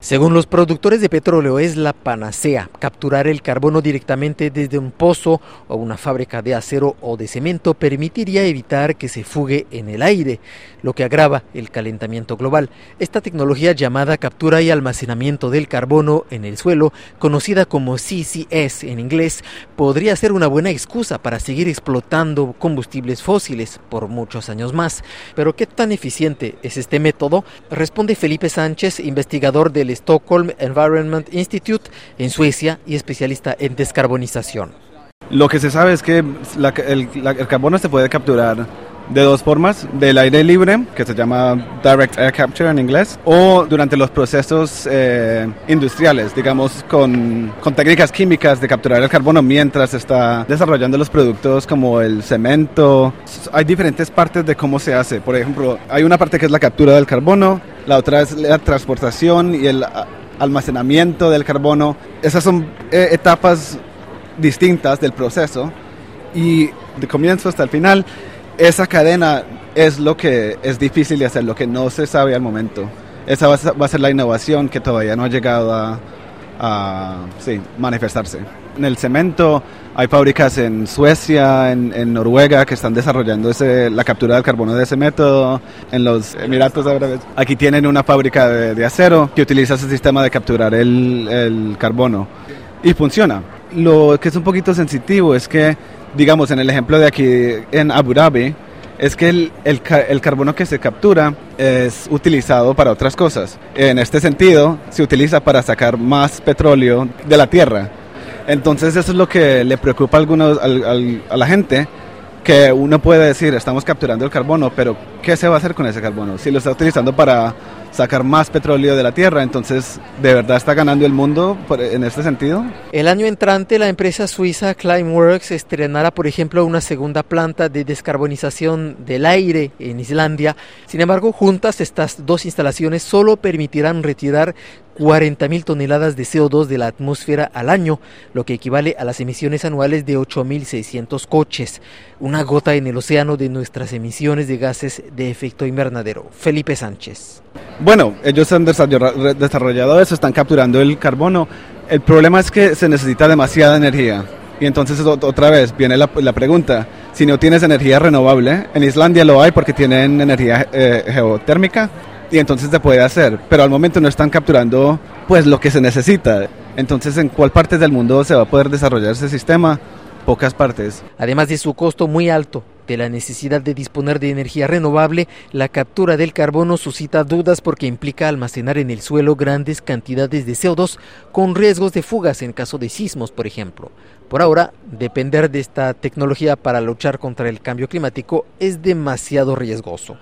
Según los productores de petróleo es la panacea. Capturar el carbono directamente desde un pozo o una fábrica de acero o de cemento permitiría evitar que se fugue en el aire, lo que agrava el calentamiento global. Esta tecnología llamada captura y almacenamiento del carbono en el suelo, conocida como CCS en inglés, podría ser una buena excusa para seguir explotando combustibles fósiles por muchos años más. Pero ¿qué tan eficiente es este método? Responde Felipe Sánchez, investigador del Stockholm Environment Institute en Suecia y especialista en descarbonización. Lo que se sabe es que el, carbono se puede capturar de dos formas, del aire libre, que se llama Direct Air Capture en inglés, o durante los procesos eh, industriales, digamos, con, con, técnicas químicas de capturar el carbono mientras se está desarrollando los productos como el cemento. Hay diferentes partes de cómo se hace. Por ejemplo, hay una parte que es la captura del carbono, la otra es la transportación y el almacenamiento del carbono. Esas son eh, etapas distintas del proceso y de comienzo hasta el final, esa cadena es lo que es difícil de hacer, lo que no se sabe al momento. Esa va a ser la innovación que todavía no ha llegado a, a manifestarse. En el cemento hay fábricas en Suecia, en, Noruega que están desarrollando ese, la captura del carbono de ese método. En los Emiratos aquí tienen una fábrica de, acero que utiliza ese sistema de capturar el carbono y funciona. Lo que es un poquito sensitivo es que, digamos, en el ejemplo de aquí en Abu Dhabi, es que el, el, el, carbono que se captura es utilizado para otras cosas. En este sentido, se utiliza para sacar más petróleo de la tierra. Entonces eso es lo que le preocupa a, algunos, a la gente, que uno puede decir, estamos capturando el carbono, pero ¿qué se va a hacer con ese carbono? Si lo está utilizando para sacar más petróleo de la tierra, entonces ¿de verdad está ganando el mundo en este sentido? El año entrante la empresa suiza Climeworks estrenará, por ejemplo, una segunda planta de descarbonización del aire en Islandia. Sin embargo, juntas estas dos instalaciones solo permitirán retirar 40.000 toneladas de CO2 de la atmósfera al año, lo que equivale a las emisiones anuales de 8.600 coches, una gota en el océano de nuestras emisiones de gases de efecto invernadero. Felipe Sánchez. Bueno, ellos han desarrollado eso, están capturando el carbono. El problema es que se necesita demasiada energía. Y entonces otra vez viene la, pregunta, si no tienes energía renovable, en Islandia lo hay porque tienen energía eh, geotérmica, y entonces se puede hacer, pero al momento no están capturando pues lo que se necesita. Entonces, ¿en cuál parte del mundo se va a poder desarrollar ese sistema? Pocas partes. Además de su costo muy alto, de la necesidad de disponer de energía renovable, la captura del carbono suscita dudas porque implica almacenar en el suelo grandes cantidades de CO2 con riesgos de fugas en caso de sismos, por ejemplo. Por ahora, depender de esta tecnología para luchar contra el cambio climático es demasiado riesgoso.